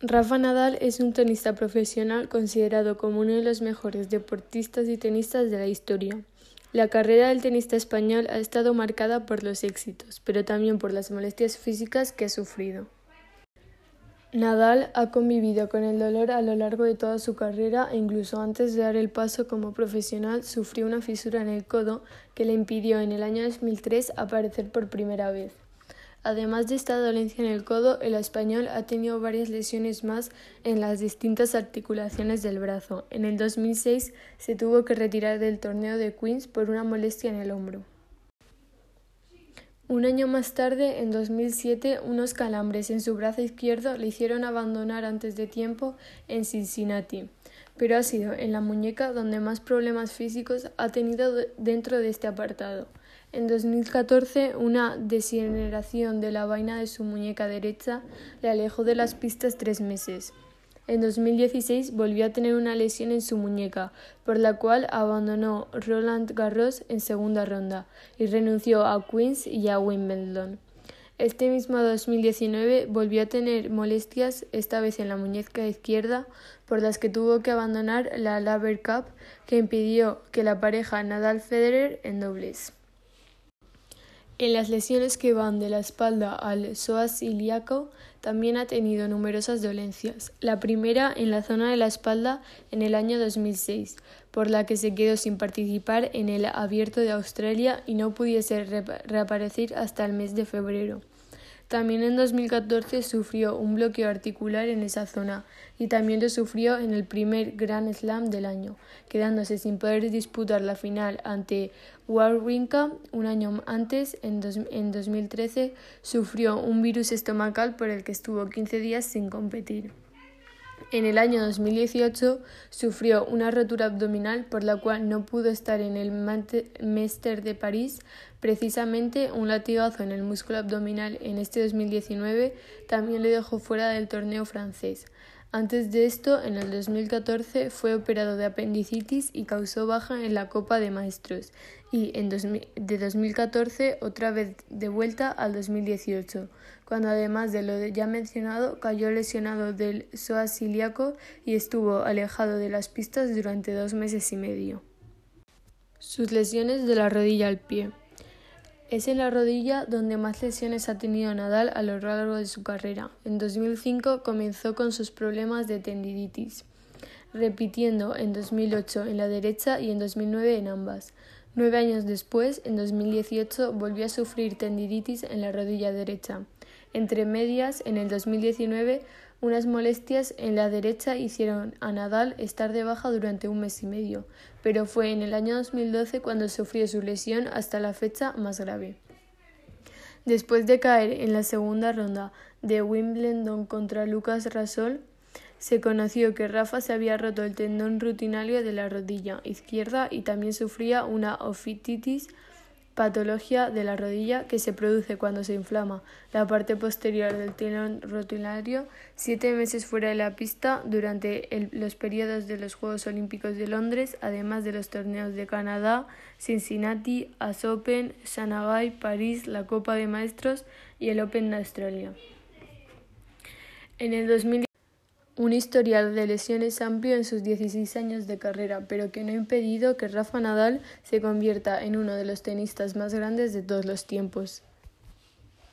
Rafa Nadal es un tenista profesional considerado como uno de los mejores deportistas y tenistas de la historia. La carrera del tenista español ha estado marcada por los éxitos, pero también por las molestias físicas que ha sufrido. Nadal ha convivido con el dolor a lo largo de toda su carrera e incluso antes de dar el paso como profesional sufrió una fisura en el codo que le impidió en el año 2003 aparecer por primera vez. Además de esta dolencia en el codo, el español ha tenido varias lesiones más en las distintas articulaciones del brazo. En el 2006 se tuvo que retirar del torneo de Queens por una molestia en el hombro. Un año más tarde, en 2007, unos calambres en su brazo izquierdo le hicieron abandonar antes de tiempo en Cincinnati, pero ha sido en la muñeca donde más problemas físicos ha tenido dentro de este apartado. En 2014, una degeneración de la vaina de su muñeca derecha le alejó de las pistas tres meses. En 2016 volvió a tener una lesión en su muñeca, por la cual abandonó Roland Garros en segunda ronda y renunció a Queens y a Wimbledon. Este mismo 2019 volvió a tener molestias, esta vez en la muñeca izquierda, por las que tuvo que abandonar la Laver Cup, que impidió que la pareja Nadal-Federer en dobles. En las lesiones que van de la espalda al psoas ilíaco también ha tenido numerosas dolencias. La primera en la zona de la espalda en el año 2006, por la que se quedó sin participar en el Abierto de Australia y no pudiese reaparecer hasta el mes de febrero. También en 2014 sufrió un bloqueo articular en esa zona y también lo sufrió en el primer Grand Slam del año, quedándose sin poder disputar la final ante Wawrinka un año antes, en, en 2013, sufrió un virus estomacal por el que estuvo 15 días sin competir. En el año 2018 sufrió una rotura abdominal por la cual no pudo estar en el Mester de París. Precisamente un latigazo en el músculo abdominal en este 2019 también le dejó fuera del torneo francés. Antes de esto, en el 2014 fue operado de apendicitis y causó baja en la Copa de Maestros y en de 2014 otra vez de vuelta al 2018, cuando además de lo ya mencionado cayó lesionado del psoas ilíaco y estuvo alejado de las pistas durante dos meses y medio. Sus lesiones de la rodilla al pie. Es en la rodilla donde más lesiones ha tenido Nadal a lo largo de su carrera. En 2005 comenzó con sus problemas de tendinitis, repitiendo en 2008 en la derecha y en 2009 en ambas. Nueve años después, en 2018, volvió a sufrir tendinitis en la rodilla derecha. Entre medias, en el 2019, unas molestias en la derecha hicieron a Nadal estar de baja durante un mes y medio, pero fue en el año 2012 cuando sufrió su lesión hasta la fecha más grave. Después de caer en la segunda ronda de Wimbledon contra Lucas Rasol, se conoció que Rafa se había roto el tendón rutinario de la rodilla izquierda y también sufría una ofititis patología de la rodilla que se produce cuando se inflama la parte posterior del tendón rotulario, siete meses fuera de la pista durante los periodos de los Juegos Olímpicos de Londres, además de los torneos de Canadá, Cincinnati, As Open, Shanghai, París, la Copa de Maestros y el Open de Australia. En el un historial de lesiones amplio en sus 16 años de carrera, pero que no ha impedido que Rafa Nadal se convierta en uno de los tenistas más grandes de todos los tiempos.